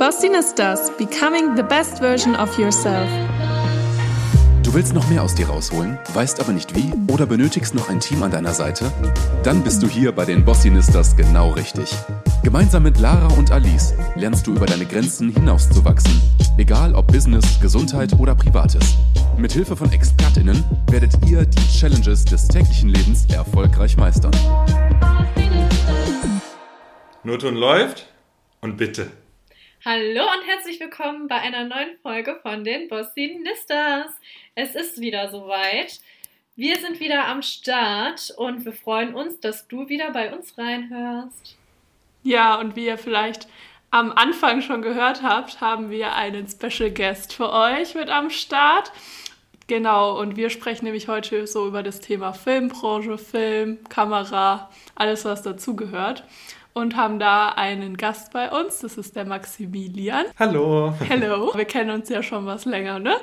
Bossinistas, becoming the best version of yourself. Du willst noch mehr aus dir rausholen, weißt aber nicht wie oder benötigst noch ein Team an deiner Seite? Dann bist du hier bei den Bossinistas genau richtig. Gemeinsam mit Lara und Alice lernst du über deine Grenzen hinauszuwachsen. Egal ob Business, Gesundheit oder Privates. Mit Hilfe von ExpertInnen werdet ihr die Challenges des täglichen Lebens erfolgreich meistern. Nur Ton läuft und bitte. Hallo und herzlich willkommen bei einer neuen Folge von den Bossinistas. Es ist wieder soweit. Wir sind wieder am Start und wir freuen uns, dass du wieder bei uns reinhörst. Ja, und wie ihr vielleicht am Anfang schon gehört habt, haben wir einen Special Guest für euch mit am Start. Genau, und wir sprechen nämlich heute so über das Thema Filmbranche, Film, Kamera, alles, was dazugehört und haben da einen Gast bei uns. Das ist der Maximilian. Hallo. Hallo. Wir kennen uns ja schon was länger, ne?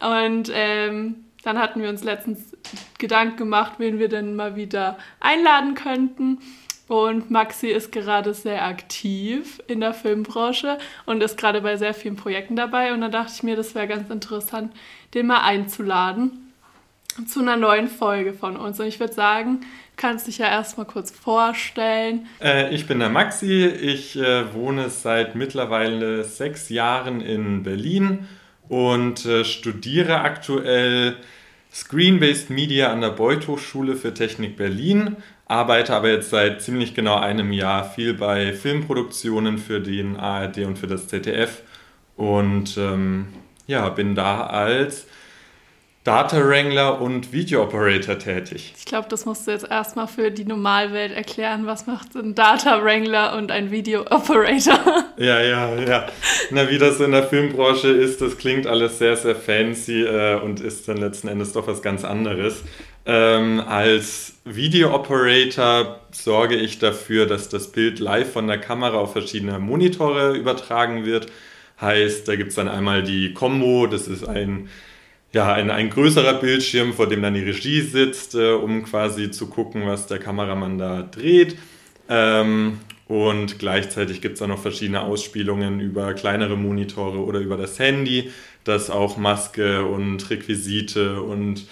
Und ähm, dann hatten wir uns letztens Gedanken gemacht, wen wir denn mal wieder einladen könnten. Und Maxi ist gerade sehr aktiv in der Filmbranche und ist gerade bei sehr vielen Projekten dabei. Und da dachte ich mir, das wäre ganz interessant, den mal einzuladen zu einer neuen Folge von uns. Und ich würde sagen, kannst dich ja erstmal kurz vorstellen. Äh, ich bin der Maxi. Ich äh, wohne seit mittlerweile sechs Jahren in Berlin und äh, studiere aktuell Screen-Based Media an der Beuth Hochschule für Technik Berlin. Arbeite aber jetzt seit ziemlich genau einem Jahr viel bei Filmproduktionen für den ARD und für das ZDF und ähm, ja, bin da als Data Wrangler und Video Operator tätig. Ich glaube, das musst du jetzt erstmal für die Normalwelt erklären. Was macht ein Data Wrangler und ein Video Operator? Ja, ja, ja. Na, wie das in der Filmbranche ist, das klingt alles sehr, sehr fancy äh, und ist dann letzten Endes doch was ganz anderes. Ähm, als Video Operator sorge ich dafür, dass das Bild live von der Kamera auf verschiedene Monitore übertragen wird. Heißt, da gibt es dann einmal die Combo, das ist ein ja, ein, ein größerer Bildschirm, vor dem dann die Regie sitzt, äh, um quasi zu gucken, was der Kameramann da dreht. Ähm, und gleichzeitig gibt es auch noch verschiedene Ausspielungen über kleinere Monitore oder über das Handy, dass auch Maske und Requisite und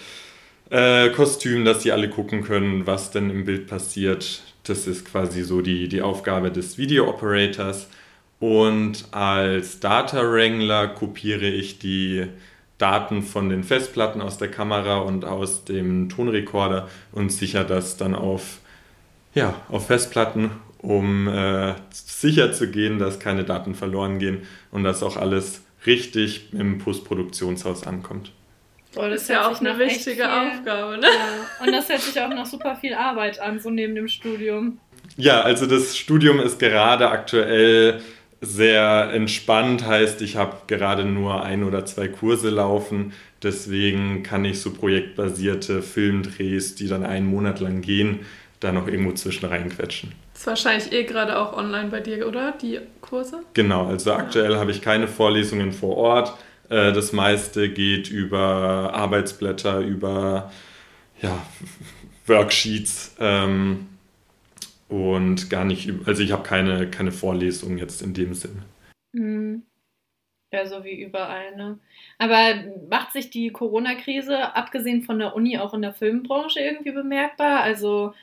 äh, Kostüm, dass die alle gucken können, was denn im Bild passiert. Das ist quasi so die, die Aufgabe des Video Operators. Und als Data Wrangler kopiere ich die Daten von den Festplatten aus der Kamera und aus dem Tonrekorder und sichere das dann auf, ja, auf Festplatten, um äh, sicher zu gehen, dass keine Daten verloren gehen und dass auch alles richtig im Postproduktionshaus ankommt. Oh, das, das ist ja auch eine wichtige Aufgabe, ne? Ja. Und das hört sich auch noch super viel Arbeit an, so neben dem Studium. Ja, also das Studium ist gerade aktuell sehr entspannt, heißt, ich habe gerade nur ein oder zwei Kurse laufen. Deswegen kann ich so projektbasierte Filmdrehs, die dann einen Monat lang gehen, da noch irgendwo zwischen reinquetschen. Das ist wahrscheinlich eh gerade auch online bei dir, oder? Die Kurse? Genau, also aktuell habe ich keine Vorlesungen vor Ort. Äh, das meiste geht über Arbeitsblätter, über ja, Worksheets. Ähm, und gar nicht, also ich habe keine, keine Vorlesung jetzt in dem Sinn. Mhm. Ja, so wie überall, ne? Aber macht sich die Corona-Krise, abgesehen von der Uni, auch in der Filmbranche irgendwie bemerkbar? Also,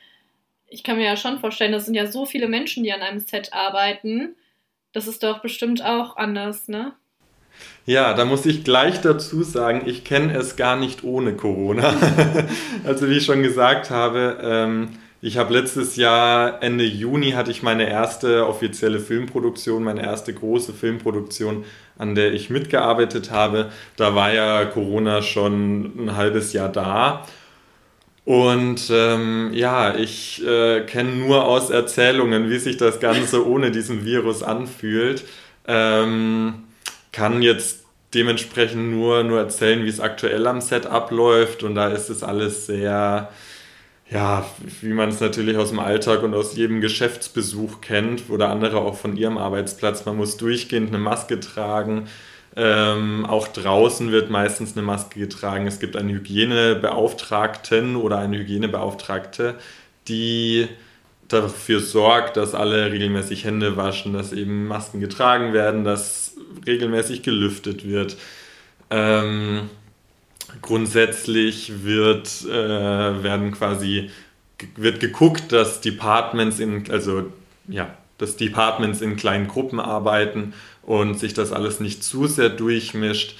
ich kann mir ja schon vorstellen, das sind ja so viele Menschen, die an einem Set arbeiten. Das ist doch bestimmt auch anders, ne? Ja, da muss ich gleich dazu sagen, ich kenne es gar nicht ohne Corona. also wie ich schon gesagt habe, ähm, ich habe letztes Jahr, Ende Juni, hatte ich meine erste offizielle Filmproduktion, meine erste große Filmproduktion, an der ich mitgearbeitet habe. Da war ja Corona schon ein halbes Jahr da. Und ähm, ja, ich äh, kenne nur aus Erzählungen, wie sich das Ganze ohne diesen Virus anfühlt. Ähm, kann jetzt dementsprechend nur, nur erzählen, wie es aktuell am Set abläuft. Und da ist es alles sehr ja, wie man es natürlich aus dem Alltag und aus jedem Geschäftsbesuch kennt oder andere auch von ihrem Arbeitsplatz. Man muss durchgehend eine Maske tragen. Ähm, auch draußen wird meistens eine Maske getragen. Es gibt einen Hygienebeauftragten oder eine Hygienebeauftragte, die dafür sorgt, dass alle regelmäßig Hände waschen, dass eben Masken getragen werden, dass regelmäßig gelüftet wird. Ähm, grundsätzlich wird, äh, werden quasi, wird geguckt, dass Departments in, also ja, dass Departments in kleinen Gruppen arbeiten und sich das alles nicht zu sehr durchmischt.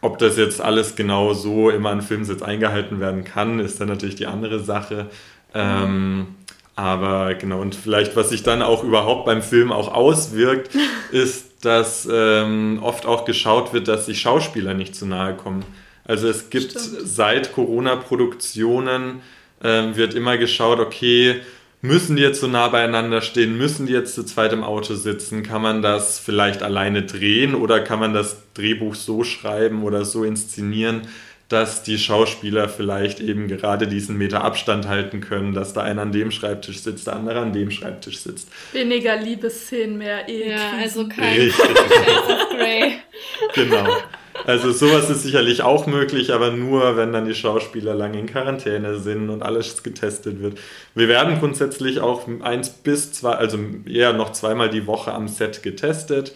Ob das jetzt alles genau so immer an Filmsitz eingehalten werden kann, ist dann natürlich die andere Sache. Ähm, aber genau, und vielleicht, was sich dann auch überhaupt beim Film auch auswirkt, ist, dass ähm, oft auch geschaut wird, dass sich Schauspieler nicht zu nahe kommen. Also es gibt Stimmt. seit Corona-Produktionen ähm, wird immer geschaut, okay, müssen die jetzt so nah beieinander stehen, müssen die jetzt zu zweit im Auto sitzen, kann man das vielleicht alleine drehen oder kann man das Drehbuch so schreiben oder so inszenieren, dass die Schauspieler vielleicht eben gerade diesen Meter Abstand halten können, dass da einer an dem Schreibtisch sitzt, der andere an dem Schreibtisch sitzt. Weniger Liebesszenen, mehr Ehe. Ja, also kein of Grey. Genau. Also sowas ist sicherlich auch möglich, aber nur, wenn dann die Schauspieler lange in Quarantäne sind und alles getestet wird. Wir werden grundsätzlich auch eins bis zwei, also eher noch zweimal die Woche am Set getestet.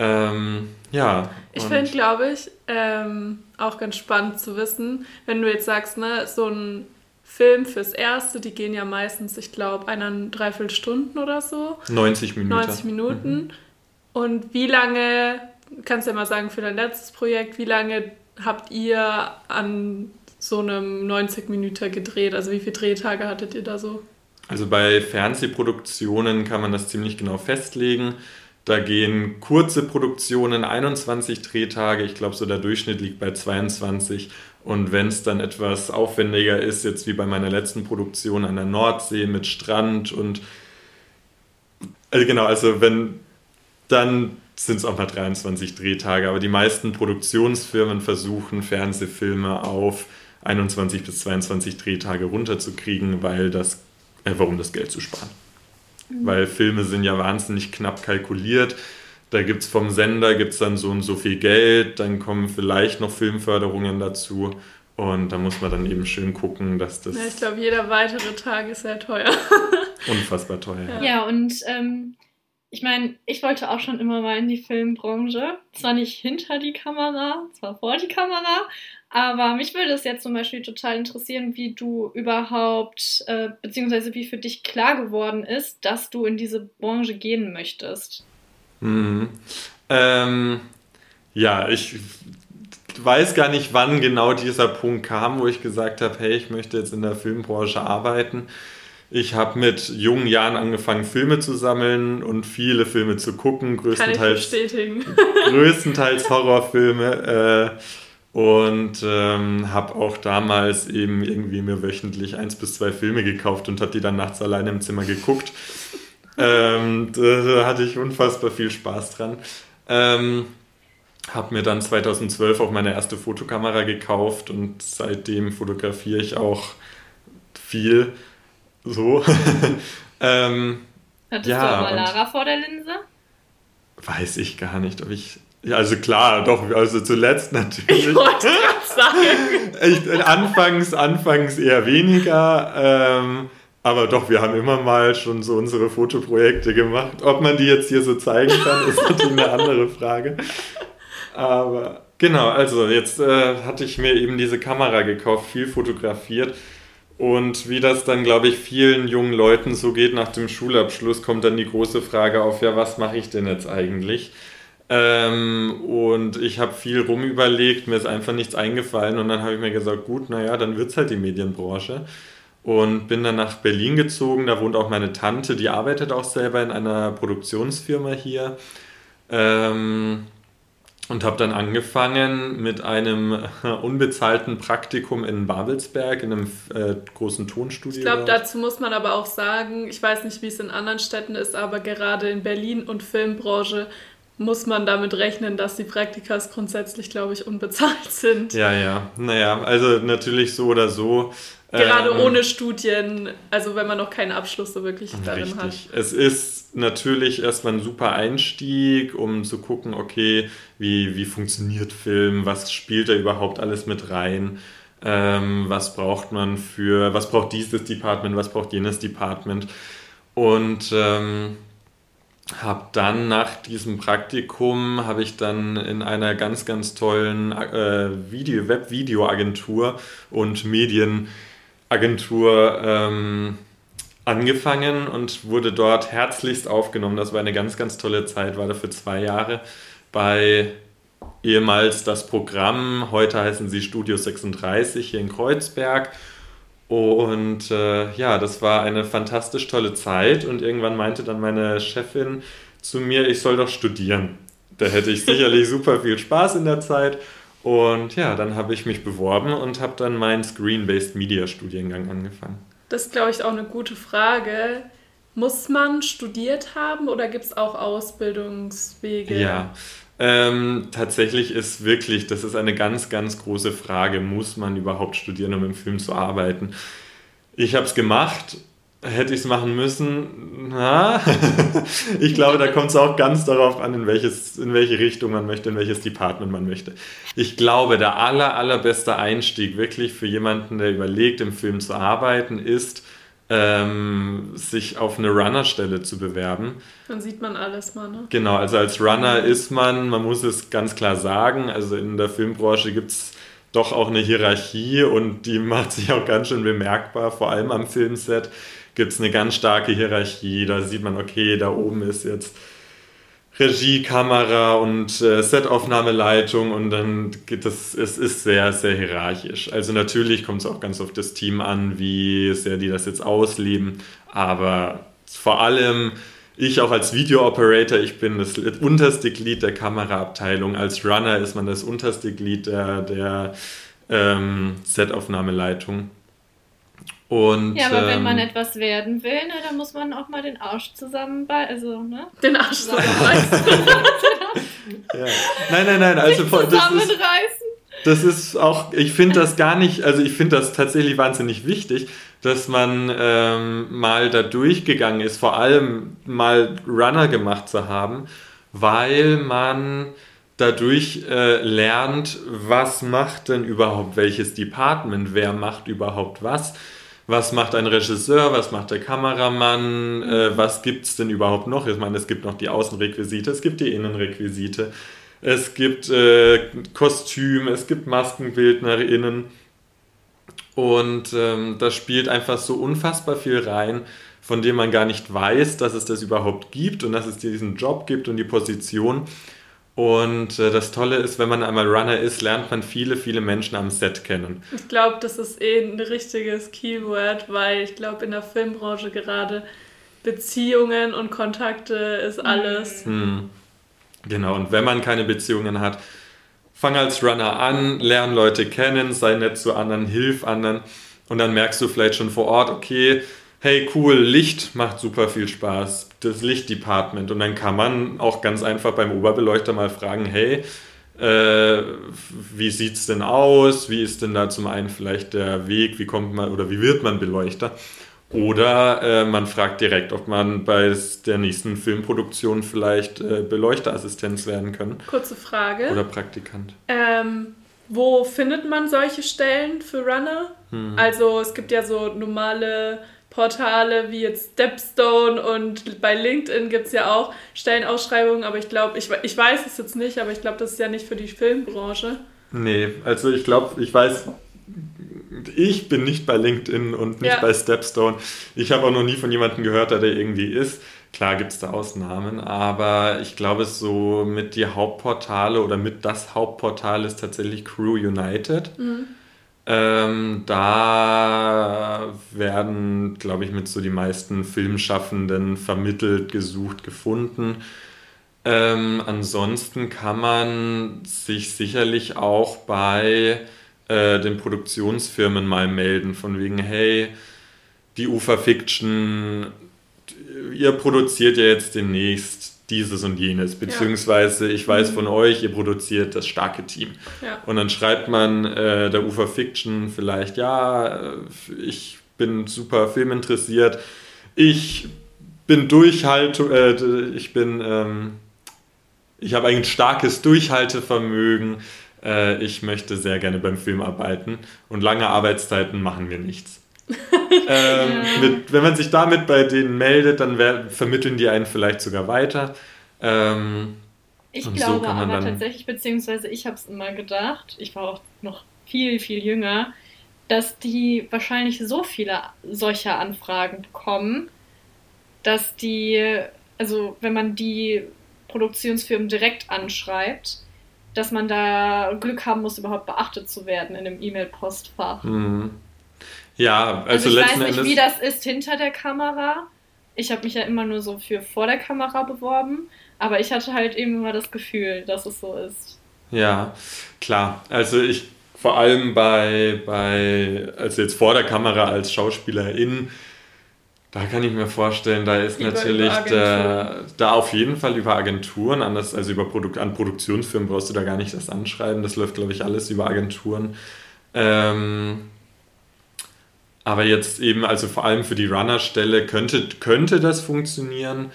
Ähm, ja. Ich finde, glaube ich, ähm, auch ganz spannend zu wissen, wenn du jetzt sagst, ne, so ein Film fürs Erste, die gehen ja meistens, ich glaube, eine Dreiviertelstunden oder so. 90 Minuten. 90 Minuten. Mhm. Und wie lange, kannst du ja mal sagen, für dein letztes Projekt, wie lange habt ihr an so einem 90 Minuten gedreht? Also wie viele Drehtage hattet ihr da so? Also bei Fernsehproduktionen kann man das ziemlich genau festlegen. Da gehen kurze Produktionen 21 Drehtage. Ich glaube, so der Durchschnitt liegt bei 22. Und wenn es dann etwas aufwendiger ist, jetzt wie bei meiner letzten Produktion an der Nordsee mit Strand und also genau, also wenn dann sind es auch mal 23 Drehtage. Aber die meisten Produktionsfirmen versuchen Fernsehfilme auf 21 bis 22 Drehtage runterzukriegen, weil das, äh, warum das Geld zu sparen. Mhm. Weil Filme sind ja wahnsinnig knapp kalkuliert. Da gibt es vom Sender gibt's dann so und so viel Geld, dann kommen vielleicht noch Filmförderungen dazu. Und da muss man dann eben schön gucken, dass das. Ja, ich glaube, jeder weitere Tag ist sehr teuer. unfassbar teuer. Ja, ja und ähm, ich meine, ich wollte auch schon immer mal in die Filmbranche. Zwar nicht hinter die Kamera, zwar vor die Kamera, aber mich würde es jetzt zum Beispiel total interessieren, wie du überhaupt, äh, beziehungsweise wie für dich klar geworden ist, dass du in diese Branche gehen möchtest. Mhm. Ähm, ja, ich weiß gar nicht, wann genau dieser Punkt kam, wo ich gesagt habe, hey, ich möchte jetzt in der Filmbranche arbeiten. Ich habe mit jungen Jahren angefangen, Filme zu sammeln und viele Filme zu gucken, größtenteils, größtenteils Horrorfilme. Äh, und ähm, habe auch damals eben irgendwie mir wöchentlich eins bis zwei Filme gekauft und habe die dann nachts alleine im Zimmer geguckt. ähm, da, hatte ich unfassbar viel Spaß dran. Ähm, habe mir dann 2012 auch meine erste Fotokamera gekauft und seitdem fotografiere ich auch viel. So. ähm, Hattest ja, du aber Lara vor der Linse? Weiß ich gar nicht, ob ich ja, also klar, doch, also zuletzt natürlich. Ich wollte sagen. Ich, anfangs, anfangs eher weniger, ähm, aber doch, wir haben immer mal schon so unsere Fotoprojekte gemacht. Ob man die jetzt hier so zeigen kann, ist natürlich eine andere Frage. Aber genau, also jetzt äh, hatte ich mir eben diese Kamera gekauft, viel fotografiert. Und wie das dann, glaube ich, vielen jungen Leuten so geht nach dem Schulabschluss, kommt dann die große Frage auf, ja, was mache ich denn jetzt eigentlich? Ähm, und ich habe viel rumüberlegt, mir ist einfach nichts eingefallen und dann habe ich mir gesagt, gut, naja, dann wird es halt die Medienbranche. Und bin dann nach Berlin gezogen, da wohnt auch meine Tante, die arbeitet auch selber in einer Produktionsfirma hier. Ähm, und habe dann angefangen mit einem unbezahlten Praktikum in Babelsberg, in einem äh, großen Tonstudio. Ich glaube, dazu muss man aber auch sagen, ich weiß nicht, wie es in anderen Städten ist, aber gerade in Berlin und Filmbranche muss man damit rechnen, dass die Praktikas grundsätzlich, glaube ich, unbezahlt sind. Ja, ja. Naja, also natürlich so oder so. Gerade ähm, ohne Studien, also wenn man noch keinen Abschluss so wirklich darin richtig. hat. Es ist natürlich erstmal ein super Einstieg, um zu gucken, okay, wie, wie funktioniert Film, was spielt da überhaupt alles mit rein, ähm, was braucht man für, was braucht dieses Department, was braucht jenes Department. Und ähm, habe dann nach diesem Praktikum, habe ich dann in einer ganz, ganz tollen äh, Video, Web-Video-Agentur und Medienagentur ähm, angefangen und wurde dort herzlichst aufgenommen. Das war eine ganz, ganz tolle Zeit, war da für zwei Jahre bei ehemals das Programm, heute heißen sie Studio 36 hier in Kreuzberg. Und äh, ja, das war eine fantastisch tolle Zeit und irgendwann meinte dann meine Chefin zu mir, ich soll doch studieren. Da hätte ich sicherlich super viel Spaß in der Zeit. Und ja, dann habe ich mich beworben und habe dann meinen Screen-Based Media Studiengang angefangen. Das ist, glaube ich, auch eine gute Frage. Muss man studiert haben oder gibt es auch Ausbildungswege? Ja, ähm, tatsächlich ist wirklich, das ist eine ganz, ganz große Frage, muss man überhaupt studieren, um im Film zu arbeiten? Ich habe es gemacht, hätte ich es machen müssen? Na, ich glaube, da kommt es auch ganz darauf an, in, welches, in welche Richtung man möchte, in welches Department man möchte. Ich glaube, der aller, allerbeste Einstieg wirklich für jemanden, der überlegt, im Film zu arbeiten, ist, ähm, sich auf eine Runnerstelle zu bewerben. Dann sieht man alles mal, ne? Genau, also als Runner ist man, man muss es ganz klar sagen, also in der Filmbranche gibt es doch auch eine Hierarchie und die macht sich auch ganz schön bemerkbar, vor allem am Filmset gibt es eine ganz starke Hierarchie, da sieht man, okay, da oben ist jetzt Regie, Kamera und äh, Setaufnahmeleitung und dann geht es, es ist sehr, sehr hierarchisch. Also natürlich kommt es auch ganz auf das Team an, wie sehr die das jetzt ausleben, aber vor allem ich auch als Video-Operator, ich bin das unterste Glied der Kameraabteilung, als Runner ist man das unterste Glied der, der ähm, Setaufnahmeleitung. Und, ja, aber ähm, wenn man etwas werden will, ne, dann muss man auch mal den Arsch zusammenbeißen. Also, ne? Den Arsch zusammenbeißen. ja. Nein, nein, nein. Also, zusammenreißen. Das ist, das ist auch, ich finde das gar nicht, also ich finde das tatsächlich wahnsinnig wichtig, dass man ähm, mal da durchgegangen ist, vor allem mal Runner gemacht zu haben, weil man dadurch äh, lernt, was macht denn überhaupt welches Department, wer macht überhaupt was? Was macht ein Regisseur, was macht der Kameramann, äh, was gibt es denn überhaupt noch? Ich meine, es gibt noch die Außenrequisite, es gibt die Innenrequisite, es gibt äh, Kostüm, es gibt MaskenbildnerInnen. Und ähm, das spielt einfach so unfassbar viel rein, von dem man gar nicht weiß, dass es das überhaupt gibt und dass es diesen Job gibt und die Position. Und äh, das Tolle ist, wenn man einmal Runner ist, lernt man viele, viele Menschen am Set kennen. Ich glaube, das ist eh ein richtiges Keyword, weil ich glaube, in der Filmbranche gerade Beziehungen und Kontakte ist alles. Hm. Genau, und wenn man keine Beziehungen hat, fang als Runner an, lern Leute kennen, sei nett zu anderen, hilf anderen und dann merkst du vielleicht schon vor Ort, okay, hey cool, Licht macht super viel Spaß, das Lichtdepartment. Und dann kann man auch ganz einfach beim Oberbeleuchter mal fragen, hey, äh, wie sieht es denn aus? Wie ist denn da zum einen vielleicht der Weg? Wie kommt man oder wie wird man Beleuchter? Oder äh, man fragt direkt, ob man bei der nächsten Filmproduktion vielleicht äh, Beleuchterassistenz werden kann. Kurze Frage. Oder Praktikant. Ähm, wo findet man solche Stellen für Runner? Hm. Also es gibt ja so normale Portale wie jetzt Stepstone und bei LinkedIn gibt es ja auch Stellenausschreibungen, aber ich glaube, ich, ich weiß es jetzt nicht, aber ich glaube, das ist ja nicht für die Filmbranche. Nee, also ich glaube, ich weiß, ich bin nicht bei LinkedIn und nicht ja. bei Stepstone. Ich habe auch noch nie von jemandem gehört, der da irgendwie ist. Klar gibt es da Ausnahmen, aber ich glaube, so mit die Hauptportale oder mit das Hauptportal ist tatsächlich Crew United. Mhm. Ähm, da werden, glaube ich, mit so die meisten Filmschaffenden vermittelt, gesucht, gefunden. Ähm, ansonsten kann man sich sicherlich auch bei äh, den Produktionsfirmen mal melden, von wegen, hey, die Ufer Fiction, ihr produziert ja jetzt demnächst dieses und jenes, beziehungsweise ich weiß mhm. von euch, ihr produziert das starke Team. Ja. Und dann schreibt man äh, der Ufer Fiction vielleicht, ja, äh, ich bin super filminteressiert, ich bin Durchhaltung, äh, ich bin, ähm, ich habe ein starkes Durchhaltevermögen, äh, ich möchte sehr gerne beim Film arbeiten und lange Arbeitszeiten machen mir nichts. ähm, ja. mit, wenn man sich damit bei denen meldet, dann wär, vermitteln die einen vielleicht sogar weiter. Ähm, ich glaube so aber tatsächlich, beziehungsweise ich habe es immer gedacht, ich war auch noch viel, viel jünger, dass die wahrscheinlich so viele solcher Anfragen bekommen, dass die, also wenn man die Produktionsfirmen direkt anschreibt, dass man da Glück haben muss, überhaupt beachtet zu werden in einem E-Mail-Postfach. Mhm. Ja, also, also ich weiß nicht, Endes wie das ist hinter der Kamera. Ich habe mich ja immer nur so für vor der Kamera beworben, aber ich hatte halt eben immer das Gefühl, dass es so ist. Ja, klar. Also ich vor allem bei, bei also jetzt vor der Kamera als Schauspielerin, da kann ich mir vorstellen, da ist über natürlich der, da auf jeden Fall über Agenturen, anders als über Produkt, an Produktionsfirmen brauchst du da gar nicht das anschreiben. Das läuft, glaube ich, alles über Agenturen. Ähm, aber jetzt eben, also vor allem für die Runner-Stelle könnte, könnte das funktionieren.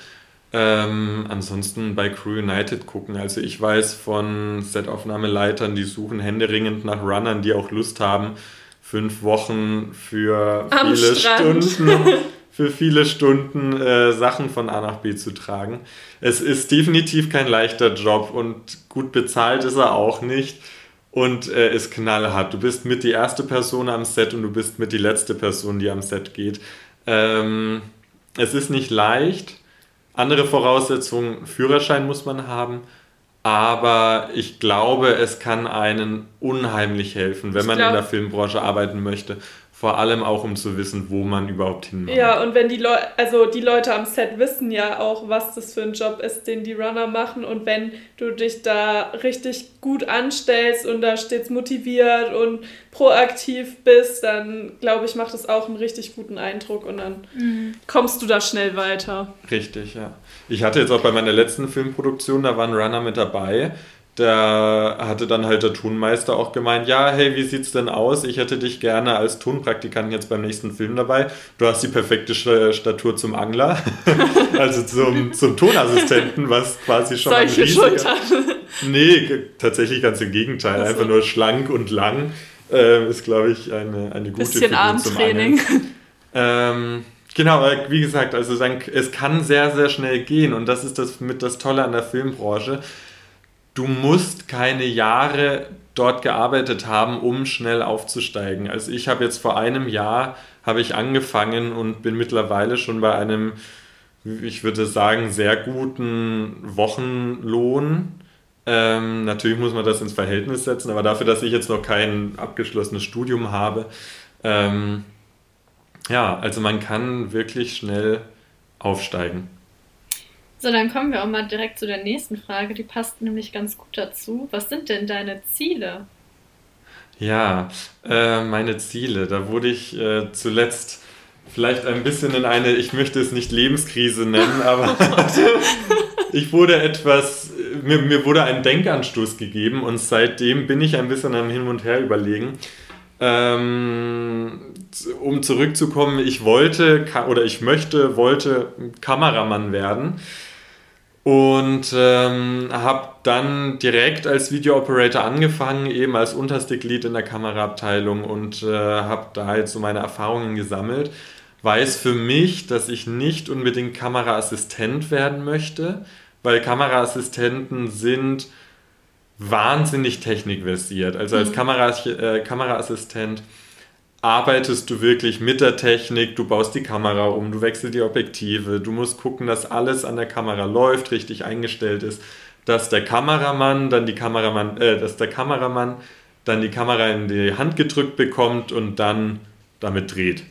Ähm, ansonsten bei Crew United gucken. Also ich weiß von Setaufnahmeleitern, die suchen händeringend nach Runnern, die auch Lust haben, fünf Wochen für Am viele Strand. Stunden, für viele Stunden äh, Sachen von A nach B zu tragen. Es ist definitiv kein leichter Job und gut bezahlt ist er auch nicht und äh, ist knallhart. Du bist mit die erste Person am Set und du bist mit die letzte Person, die am Set geht. Ähm, es ist nicht leicht andere Voraussetzungen, Führerschein muss man haben, aber ich glaube, es kann einen unheimlich helfen, wenn ich man glaub, in der Filmbranche arbeiten möchte vor allem auch, um zu wissen, wo man überhaupt hin muss. Ja, und wenn die Leute, also die Leute am Set wissen ja auch, was das für ein Job ist, den die Runner machen. Und wenn du dich da richtig gut anstellst und da stets motiviert und proaktiv bist, dann glaube ich, macht das auch einen richtig guten Eindruck und dann mhm. kommst du da schnell weiter. Richtig, ja. Ich hatte jetzt auch bei meiner letzten Filmproduktion, da war ein Runner mit dabei da hatte dann halt der Tonmeister auch gemeint, ja, hey, wie sieht's denn aus? Ich hätte dich gerne als Tonpraktikant jetzt beim nächsten Film dabei. Du hast die perfekte Statur zum Angler, also zum, zum Tonassistenten, was quasi schon Solche Schultern. Nee, tatsächlich ganz im Gegenteil. Also. Einfach nur schlank und lang äh, ist, glaube ich, eine, eine gute Bisschen Figur Armtraining. Ähm, Genau, aber wie gesagt, also es kann sehr, sehr schnell gehen und das ist das mit das Tolle an der Filmbranche du musst keine Jahre dort gearbeitet haben, um schnell aufzusteigen. Also ich habe jetzt vor einem Jahr habe ich angefangen und bin mittlerweile schon bei einem, ich würde sagen, sehr guten Wochenlohn. Ähm, natürlich muss man das ins Verhältnis setzen, aber dafür, dass ich jetzt noch kein abgeschlossenes Studium habe, ähm, ja, also man kann wirklich schnell aufsteigen. So, dann kommen wir auch mal direkt zu der nächsten Frage. Die passt nämlich ganz gut dazu. Was sind denn deine Ziele? Ja, äh, meine Ziele. Da wurde ich äh, zuletzt vielleicht ein bisschen in eine, ich möchte es nicht Lebenskrise nennen, aber ich wurde etwas, mir, mir wurde ein Denkanstoß gegeben und seitdem bin ich ein bisschen am Hin und Her überlegen. Ähm, um zurückzukommen, ich wollte oder ich möchte, wollte Kameramann werden und ähm, habe dann direkt als Video Operator angefangen, eben als Unterstick-Lead in der Kameraabteilung und äh, habe da jetzt so meine Erfahrungen gesammelt. Weiß für mich, dass ich nicht unbedingt Kameraassistent werden möchte, weil Kameraassistenten sind wahnsinnig technikversiert. Also als mhm. Kamera, äh, Kameraassistent arbeitest du wirklich mit der Technik, du baust die Kamera um, du wechselst die Objektive, du musst gucken, dass alles an der Kamera läuft, richtig eingestellt ist, dass der Kameramann dann die Kameramann, äh, dass der Kameramann dann die Kamera in die Hand gedrückt bekommt und dann damit dreht.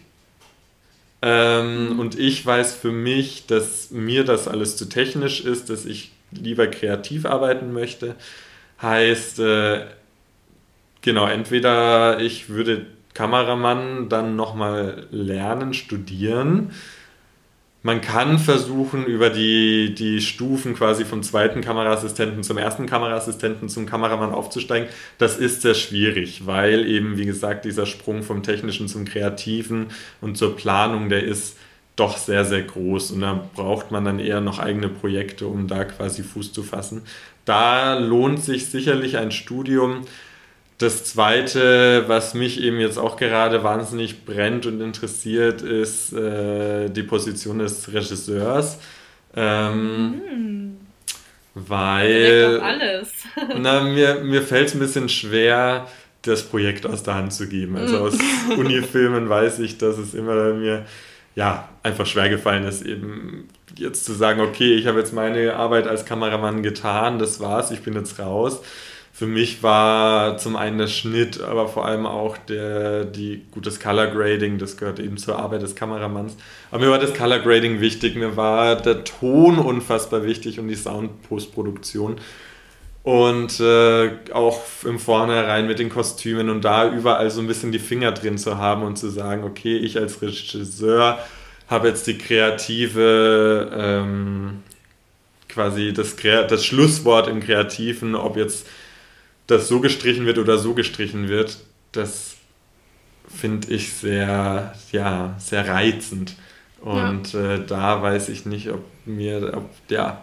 Ähm, mhm. Und ich weiß für mich, dass mir das alles zu technisch ist, dass ich lieber kreativ arbeiten möchte. Heißt, äh, genau, entweder ich würde Kameramann dann nochmal lernen, studieren. Man kann versuchen, über die, die Stufen quasi vom zweiten Kameraassistenten zum ersten Kameraassistenten zum Kameramann aufzusteigen. Das ist sehr schwierig, weil eben, wie gesagt, dieser Sprung vom Technischen zum Kreativen und zur Planung, der ist doch sehr, sehr groß. Und da braucht man dann eher noch eigene Projekte, um da quasi Fuß zu fassen. Da lohnt sich sicherlich ein Studium das zweite, was mich eben jetzt auch gerade wahnsinnig brennt und interessiert, ist äh, die Position des Regisseurs. Ähm, hm. Weil. alles. na, mir, mir fällt es ein bisschen schwer, das Projekt aus der Hand zu geben. Also hm. aus Unifilmen weiß ich, dass es immer mir ja, einfach schwer gefallen ist, eben jetzt zu sagen, okay, ich habe jetzt meine Arbeit als Kameramann getan, das war's, ich bin jetzt raus für mich war zum einen der Schnitt, aber vor allem auch der, die, gutes Color Grading, das gehört eben zur Arbeit des Kameramanns. Aber mir war das Color Grading wichtig, mir war der Ton unfassbar wichtig und die Soundpostproduktion. Und äh, auch im Vornherein mit den Kostümen und da überall so ein bisschen die Finger drin zu haben und zu sagen, okay, ich als Regisseur habe jetzt die kreative, ähm, quasi das, das Schlusswort im Kreativen, ob jetzt das so gestrichen wird oder so gestrichen wird, das finde ich sehr, ja, sehr reizend. Und ja. äh, da weiß ich nicht, ob mir, ob, ja,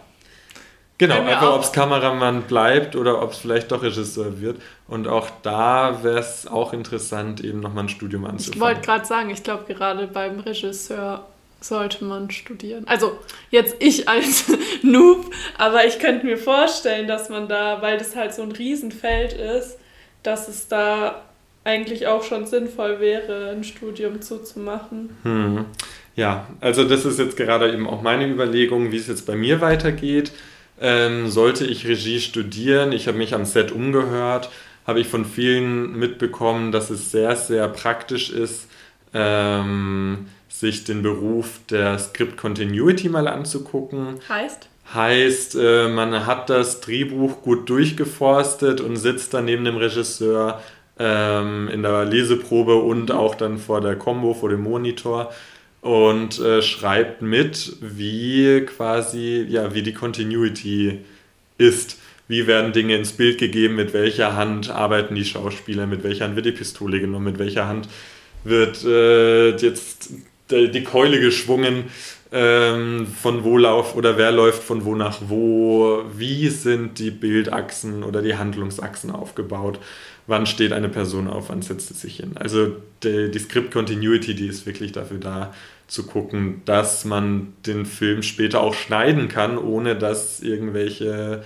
genau, einfach ob es Kameramann bleibt oder ob es vielleicht doch Regisseur wird. Und auch da wäre es auch interessant, eben nochmal ein Studium anzufangen. Ich wollte gerade sagen, ich glaube gerade beim Regisseur sollte man studieren. Also jetzt ich als Noob, aber ich könnte mir vorstellen, dass man da, weil das halt so ein Riesenfeld ist, dass es da eigentlich auch schon sinnvoll wäre, ein Studium zuzumachen. Hm. Ja, also das ist jetzt gerade eben auch meine Überlegung, wie es jetzt bei mir weitergeht. Ähm, sollte ich Regie studieren, ich habe mich am Set umgehört, habe ich von vielen mitbekommen, dass es sehr, sehr praktisch ist, ähm, sich den Beruf der Script Continuity mal anzugucken. Heißt? Heißt, äh, man hat das Drehbuch gut durchgeforstet und sitzt dann neben dem Regisseur ähm, in der Leseprobe und auch dann vor der Combo, vor dem Monitor und äh, schreibt mit, wie quasi, ja, wie die Continuity ist. Wie werden Dinge ins Bild gegeben, mit welcher Hand arbeiten die Schauspieler, mit welcher Hand wird die Pistole genommen, mit welcher Hand wird äh, jetzt die Keule geschwungen, ähm, von wo lauft oder wer läuft von wo nach wo, wie sind die Bildachsen oder die Handlungsachsen aufgebaut, wann steht eine Person auf, wann setzt es sich hin. Also die, die Script Continuity, die ist wirklich dafür da, zu gucken, dass man den Film später auch schneiden kann, ohne dass irgendwelche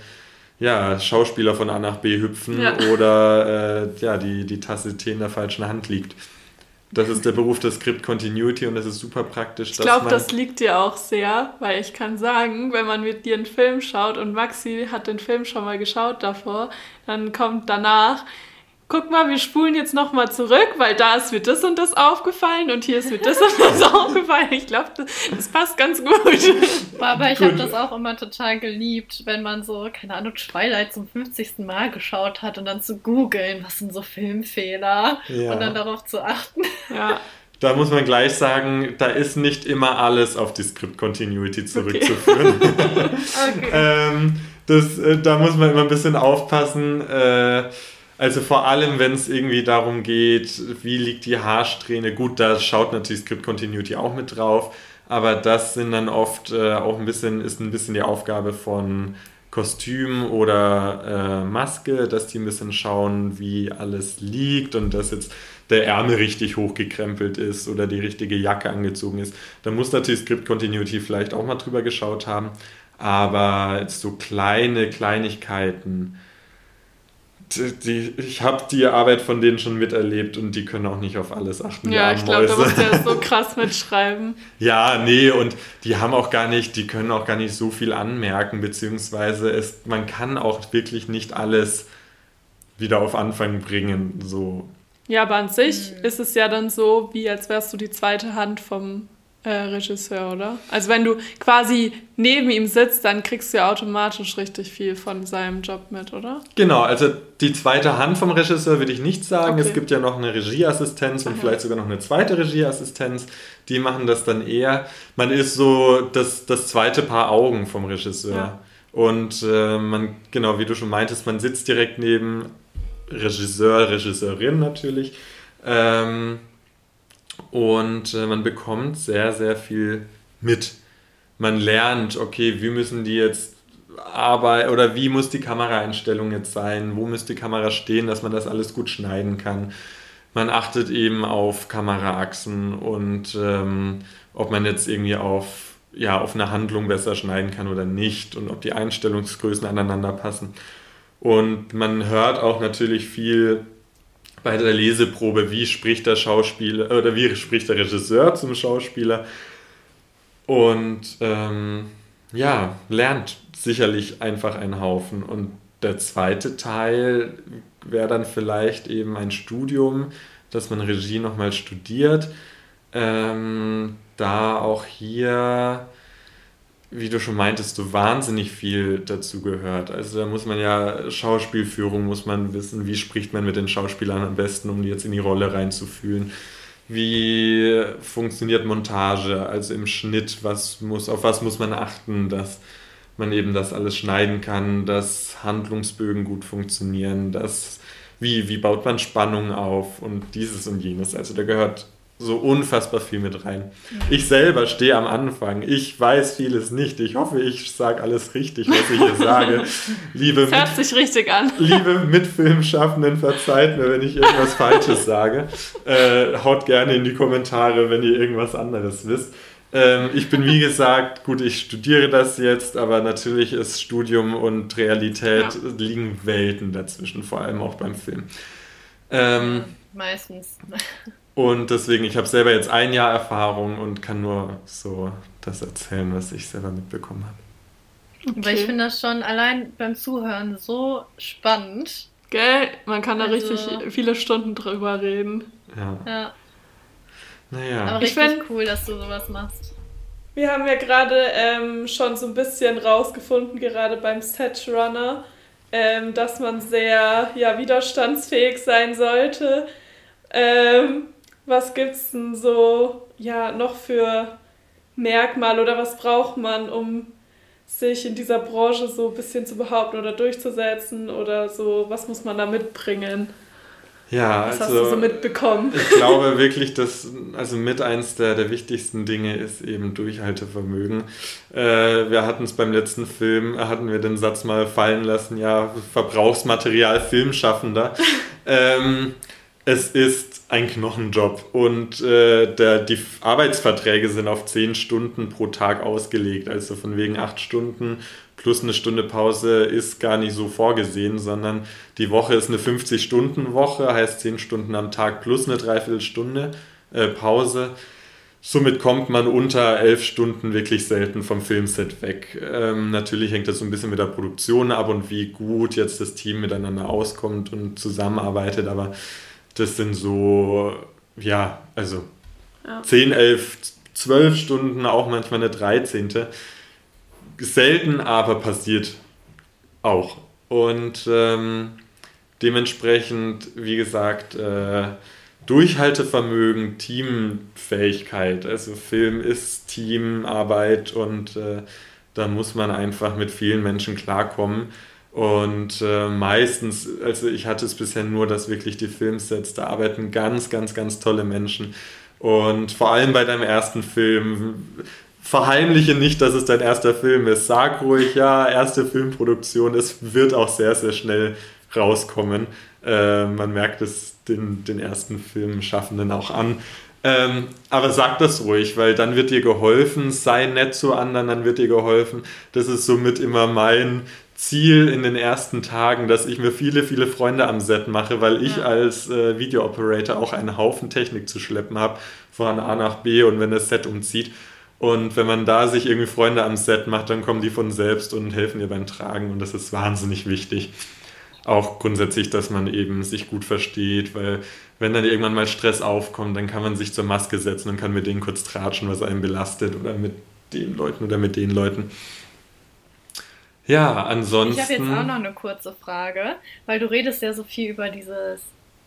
ja, Schauspieler von A nach B hüpfen ja. oder äh, ja, die, die Tasse Tee in der falschen Hand liegt. Das ist der Beruf der Script Continuity und das ist super praktisch. Ich glaube, das liegt dir auch sehr, weil ich kann sagen, wenn man mit dir einen Film schaut und Maxi hat den Film schon mal geschaut davor, dann kommt danach, guck mal, wir spulen jetzt nochmal zurück, weil da ist mir das und das aufgefallen und hier ist mir das und das aufgefallen. Ich glaube, das, das, passt ganz gut. Aber ich habe das auch immer total geliebt, wenn man so, keine Ahnung, Twilight zum 50. Mal geschaut hat und dann zu googeln, was sind so Filmfehler ja. und dann darauf zu achten. Ja. Da muss man gleich sagen, da ist nicht immer alles auf die Script Continuity zurückzuführen. Okay. okay. ähm, das, äh, da muss man immer ein bisschen aufpassen. Äh, also vor allem, wenn es irgendwie darum geht, wie liegt die Haarsträhne, gut, da schaut natürlich Script Continuity auch mit drauf, aber das sind dann oft äh, auch ein bisschen, ist ein bisschen die Aufgabe von Kostüm oder äh, Maske, dass die ein bisschen schauen, wie alles liegt und dass jetzt der Ärmel richtig hochgekrempelt ist oder die richtige Jacke angezogen ist. Da muss natürlich Script Continuity vielleicht auch mal drüber geschaut haben, aber so kleine Kleinigkeiten, die, ich habe die Arbeit von denen schon miterlebt und die können auch nicht auf alles achten. Ja, ich glaube, da muss der so krass mitschreiben. ja, nee, und die haben auch gar nicht, die können auch gar nicht so viel anmerken, beziehungsweise es, man kann auch wirklich nicht alles wieder auf Anfang bringen. So. Ja, aber an sich mhm. ist es ja dann so, wie als wärst du die zweite Hand vom äh, Regisseur, oder? Also wenn du quasi neben ihm sitzt, dann kriegst du ja automatisch richtig viel von seinem Job mit, oder? Genau, also die zweite Hand vom Regisseur würde ich nicht sagen. Okay. Es gibt ja noch eine Regieassistenz und Aha. vielleicht sogar noch eine zweite Regieassistenz. Die machen das dann eher. Man ist so das, das zweite Paar Augen vom Regisseur. Ja. Und äh, man, genau wie du schon meintest, man sitzt direkt neben Regisseur, Regisseurin natürlich. Ähm, und äh, man bekommt sehr, sehr viel mit. Man lernt, okay, wie müssen die jetzt Arbeit oder wie muss die Kameraeinstellung jetzt sein, wo müsste die Kamera stehen, dass man das alles gut schneiden kann. Man achtet eben auf Kameraachsen und ähm, ob man jetzt irgendwie auf, ja, auf eine Handlung besser schneiden kann oder nicht und ob die Einstellungsgrößen aneinander passen. Und man hört auch natürlich viel bei der Leseprobe, wie spricht der Schauspieler oder wie spricht der Regisseur zum Schauspieler. Und ähm, ja, lernt sicherlich einfach einen Haufen. Und der zweite Teil wäre dann vielleicht eben ein Studium, dass man Regie nochmal studiert. Ähm, da auch hier, wie du schon meintest, so wahnsinnig viel dazu gehört. Also da muss man ja Schauspielführung, muss man wissen, wie spricht man mit den Schauspielern am besten, um die jetzt in die Rolle reinzufühlen. Wie funktioniert Montage, also im Schnitt, was muss, auf was muss man achten, dass man eben das alles schneiden kann, dass Handlungsbögen gut funktionieren, dass wie, wie baut man Spannung auf und dieses und jenes. Also da gehört so unfassbar viel mit rein. Ich selber stehe am Anfang. Ich weiß vieles nicht. Ich hoffe, ich sage alles richtig, was ich hier sage. Liebe das hört sich richtig an. Liebe Mitfilmschaffenden, verzeiht mir, wenn ich irgendwas Falsches sage. Äh, haut gerne in die Kommentare, wenn ihr irgendwas anderes wisst. Ähm, ich bin, wie gesagt, gut, ich studiere das jetzt, aber natürlich ist Studium und Realität ja. liegen Welten dazwischen, vor allem auch beim Film. Ähm, Meistens. Und deswegen, ich habe selber jetzt ein Jahr Erfahrung und kann nur so das erzählen, was ich selber mitbekommen habe. Okay. Aber ich finde das schon allein beim Zuhören so spannend. Gell? Man kann da also, richtig viele Stunden drüber reden. Ja. ja. Naja. Aber richtig ich find, cool, dass du sowas machst. Wir haben ja gerade ähm, schon so ein bisschen rausgefunden, gerade beim Set Runner, ähm, dass man sehr ja, widerstandsfähig sein sollte. Ähm, was gibt's denn so ja noch für Merkmale oder was braucht man, um sich in dieser Branche so ein bisschen zu behaupten oder durchzusetzen oder so, was muss man da mitbringen? Ja, Was also, hast du so mitbekommen? Ich glaube wirklich, dass also mit eins der, der wichtigsten Dinge ist eben Durchhaltevermögen. Äh, wir hatten es beim letzten Film, hatten wir den Satz mal fallen lassen, ja, Verbrauchsmaterial Filmschaffender. ähm, es ist ein Knochenjob und äh, der, die Arbeitsverträge sind auf 10 Stunden pro Tag ausgelegt. Also von wegen 8 Stunden plus eine Stunde Pause ist gar nicht so vorgesehen, sondern die Woche ist eine 50-Stunden-Woche, heißt 10 Stunden am Tag plus eine Dreiviertelstunde äh, Pause. Somit kommt man unter elf Stunden wirklich selten vom Filmset weg. Ähm, natürlich hängt das so ein bisschen mit der Produktion ab und wie gut jetzt das Team miteinander auskommt und zusammenarbeitet, aber das sind so, ja, also ja. 10, 11, 12 Stunden, auch manchmal eine 13. Selten, aber passiert auch. Und ähm, dementsprechend, wie gesagt, äh, Durchhaltevermögen, Teamfähigkeit. Also Film ist Teamarbeit und äh, da muss man einfach mit vielen Menschen klarkommen. Und äh, meistens, also ich hatte es bisher nur, dass wirklich die Filmsets, da arbeiten ganz, ganz, ganz tolle Menschen. Und vor allem bei deinem ersten Film, verheimliche nicht, dass es dein erster Film ist. Sag ruhig, ja, erste Filmproduktion, es wird auch sehr, sehr schnell rauskommen. Äh, man merkt es den, den ersten Filmschaffenden auch an. Ähm, aber sag das ruhig, weil dann wird dir geholfen, sei nett zu anderen, dann wird dir geholfen. Das ist somit immer mein Ziel in den ersten Tagen, dass ich mir viele, viele Freunde am Set mache, weil ich ja. als äh, Video-Operator auch einen Haufen Technik zu schleppen habe, von A nach B und wenn das Set umzieht. Und wenn man da sich irgendwie Freunde am Set macht, dann kommen die von selbst und helfen dir beim Tragen und das ist wahnsinnig wichtig. Auch grundsätzlich, dass man eben sich gut versteht, weil wenn dann irgendwann mal Stress aufkommt, dann kann man sich zur Maske setzen und kann mit denen kurz tratschen, was einen belastet oder mit den Leuten oder mit den Leuten. Ja, ansonsten. Ich habe jetzt auch noch eine kurze Frage, weil du redest ja so viel über dieses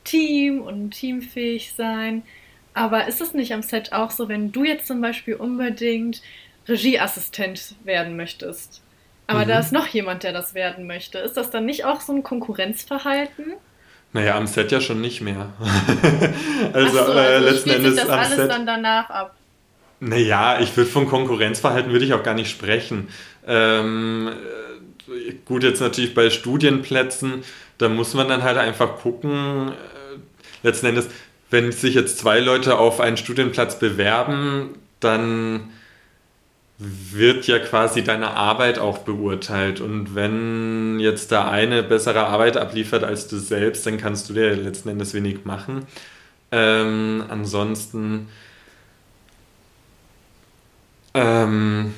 Team und teamfähig sein. Aber ist es nicht am Set auch so, wenn du jetzt zum Beispiel unbedingt Regieassistent werden möchtest, aber mhm. da ist noch jemand, der das werden möchte, ist das dann nicht auch so ein Konkurrenzverhalten? Naja, am Set ja schon nicht mehr. also, so, also äh, letzten Endes das alles Set, dann danach ab. Naja, ich würde von Konkurrenzverhalten würde ich auch gar nicht sprechen. Ähm, gut, jetzt natürlich bei Studienplätzen, da muss man dann halt einfach gucken, äh, letzten Endes, wenn sich jetzt zwei Leute auf einen Studienplatz bewerben, dann wird ja quasi deine Arbeit auch beurteilt. Und wenn jetzt der eine bessere Arbeit abliefert als du selbst, dann kannst du dir letzten Endes wenig machen. Ähm, ansonsten, ähm,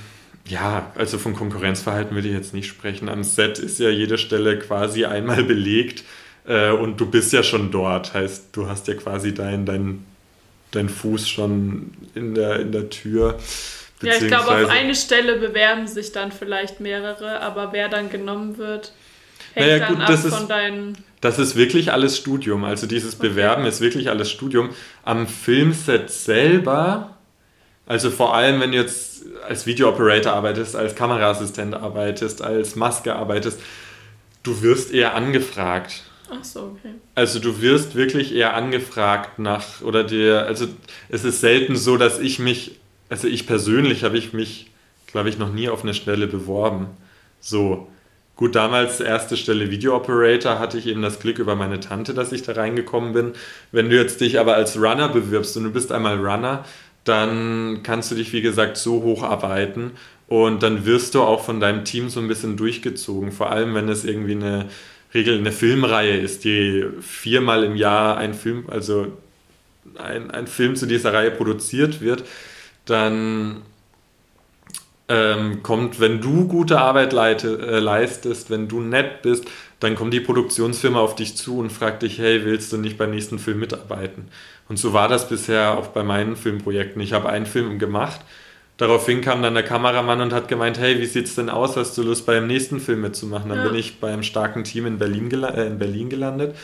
ja, also von Konkurrenzverhalten würde ich jetzt nicht sprechen. Am Set ist ja jede Stelle quasi einmal belegt äh, und du bist ja schon dort. Heißt, du hast ja quasi deinen dein, dein Fuß schon in der, in der Tür. Ja, ich glaube, auf eine Stelle bewerben sich dann vielleicht mehrere, aber wer dann genommen wird, hängt naja, gut, dann ab von deinen. Das ist wirklich alles Studium. Also dieses okay. Bewerben ist wirklich alles Studium. Am Filmset selber, also vor allem, wenn du jetzt als Videooperator arbeitest, als Kameraassistent arbeitest, als Maske arbeitest, du wirst eher angefragt. Ach so, okay. Also du wirst wirklich eher angefragt nach, oder dir, also es ist selten so, dass ich mich also ich persönlich habe ich mich, glaube ich, noch nie auf eine Stelle beworben. So. Gut, damals erste Stelle Video Operator hatte ich eben das Glück über meine Tante, dass ich da reingekommen bin. Wenn du jetzt dich aber als Runner bewirbst und du bist einmal Runner, dann kannst du dich, wie gesagt, so hocharbeiten und dann wirst du auch von deinem Team so ein bisschen durchgezogen. Vor allem, wenn es irgendwie eine Regel, eine Filmreihe ist, die viermal im Jahr ein Film, also ein, ein Film zu dieser Reihe produziert wird, dann ähm, kommt, wenn du gute Arbeit leite, äh, leistest, wenn du nett bist, dann kommt die Produktionsfirma auf dich zu und fragt dich, hey, willst du nicht beim nächsten Film mitarbeiten? Und so war das bisher auch bei meinen Filmprojekten. Ich habe einen Film gemacht, daraufhin kam dann der Kameramann und hat gemeint, hey, wie sieht's denn aus, hast du Lust beim nächsten Film mitzumachen? Dann ja. bin ich beim starken Team in Berlin, äh, in Berlin gelandet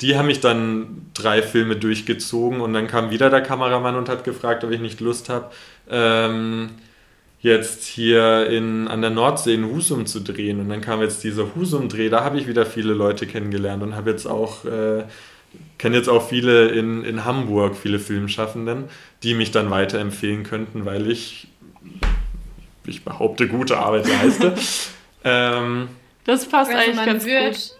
die haben mich dann drei Filme durchgezogen und dann kam wieder der Kameramann und hat gefragt, ob ich nicht Lust habe, ähm, jetzt hier in, an der Nordsee in Husum zu drehen. Und dann kam jetzt dieser Husum-Dreh, da habe ich wieder viele Leute kennengelernt und habe jetzt auch, äh, kenne jetzt auch viele in, in Hamburg, viele Filmschaffenden, die mich dann weiterempfehlen könnten, weil ich, ich behaupte, gute Arbeit leiste. ähm, das passt also eigentlich ganz gut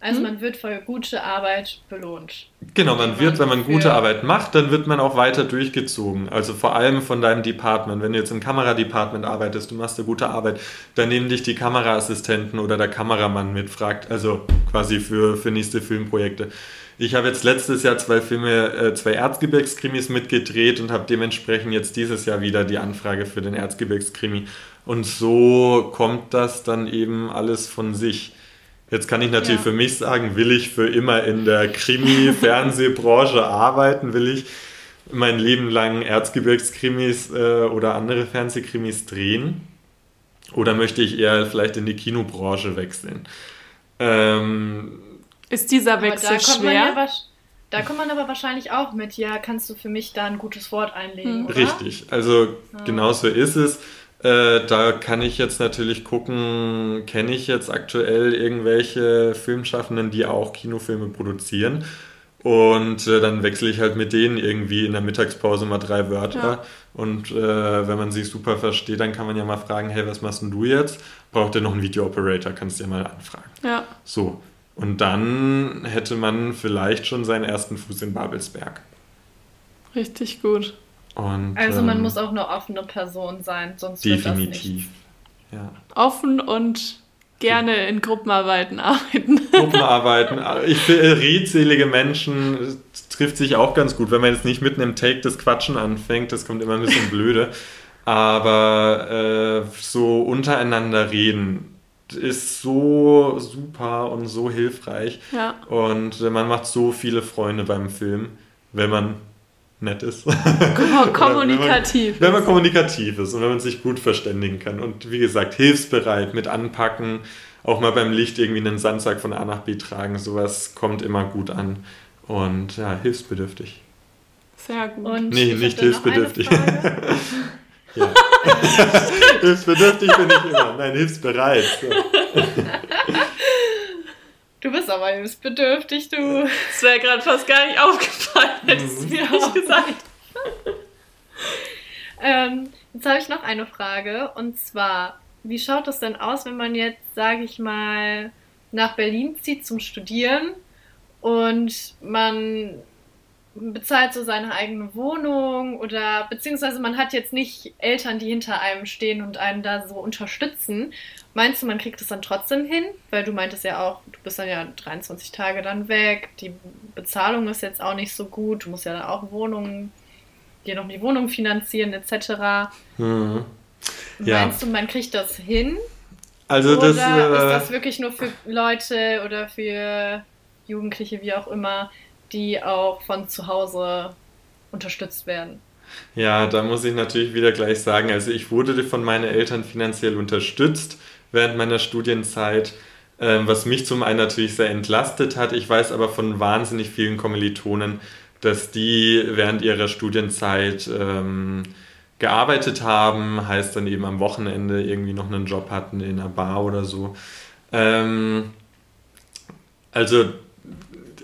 also hm? man wird für gute Arbeit belohnt. Genau, man wird, wenn man gute Arbeit macht, dann wird man auch weiter durchgezogen. Also vor allem von deinem Department. Wenn du jetzt im Kameradepartment arbeitest, du machst eine gute Arbeit, dann nehmen dich die Kameraassistenten oder der Kameramann mit, fragt, also quasi für, für nächste Filmprojekte. Ich habe jetzt letztes Jahr zwei Filme, äh, zwei Erzgebirgskrimis mitgedreht und habe dementsprechend jetzt dieses Jahr wieder die Anfrage für den Erzgebirgskrimi. Und so kommt das dann eben alles von sich. Jetzt kann ich natürlich ja. für mich sagen, will ich für immer in der Krimi-Fernsehbranche arbeiten? Will ich mein Leben lang Erzgebirgskrimis äh, oder andere Fernsehkrimis drehen? Oder möchte ich eher vielleicht in die Kinobranche wechseln? Ähm, Ist dieser Wechsel schwer? Ja da kommt man aber wahrscheinlich auch mit, ja, kannst du für mich da ein gutes Wort einlegen, hm. oder? Richtig, also ja. genau so ist es. Äh, da kann ich jetzt natürlich gucken, kenne ich jetzt aktuell irgendwelche Filmschaffenden, die auch Kinofilme produzieren. Und äh, dann wechsle ich halt mit denen irgendwie in der Mittagspause mal drei Wörter. Ja. Und äh, wenn man sich super versteht, dann kann man ja mal fragen, hey, was machst denn du jetzt? Braucht ihr noch einen Video-Operator? Kannst du ja mal anfragen. Ja. So. Und dann hätte man vielleicht schon seinen ersten Fuß in Babelsberg. Richtig gut. Und, also man ähm, muss auch eine offene Person sein, sonst definitiv. Ja. Offen und gerne in Gruppenarbeiten arbeiten. Gruppenarbeiten. Ich finde, redselige Menschen trifft sich auch ganz gut, wenn man jetzt nicht mitten im Take das Quatschen anfängt, das kommt immer ein bisschen blöde. Aber äh, so untereinander reden ist so super und so hilfreich. Ja. Und man macht so viele Freunde beim Film, wenn man nett ist. Kommunikativ. wenn, man, wenn man kommunikativ ist und wenn man sich gut verständigen kann. Und wie gesagt, hilfsbereit mit anpacken, auch mal beim Licht irgendwie einen Sandsack von A nach B tragen, sowas kommt immer gut an. Und ja, hilfsbedürftig. Sehr gut. Und nee, nicht hilfsbedürftig. ja. hilfsbedürftig bin ich immer. Nein, hilfsbereit. So. Du bist aber hilfsbedürftig, du. Das wäre gerade fast gar nicht aufgefallen, hättest du mir nicht gesagt. ähm, jetzt habe ich noch eine Frage und zwar, wie schaut das denn aus, wenn man jetzt, sage ich mal, nach Berlin zieht zum Studieren und man bezahlt so seine eigene Wohnung oder beziehungsweise man hat jetzt nicht Eltern, die hinter einem stehen und einen da so unterstützen. Meinst du, man kriegt es dann trotzdem hin? Weil du meintest ja auch, du bist dann ja 23 Tage dann weg, die Bezahlung ist jetzt auch nicht so gut, du musst ja dann auch Wohnungen, dir noch die Wohnung finanzieren etc. Mhm. Ja. Meinst du, man kriegt das hin? Also oder das, äh, ist das wirklich nur für Leute oder für Jugendliche, wie auch immer, die auch von zu Hause unterstützt werden. Ja, da muss ich natürlich wieder gleich sagen, also ich wurde von meinen Eltern finanziell unterstützt während meiner Studienzeit, ähm, was mich zum einen natürlich sehr entlastet hat. Ich weiß aber von wahnsinnig vielen Kommilitonen, dass die während ihrer Studienzeit ähm, gearbeitet haben, heißt dann eben am Wochenende irgendwie noch einen Job hatten in einer Bar oder so. Ähm, also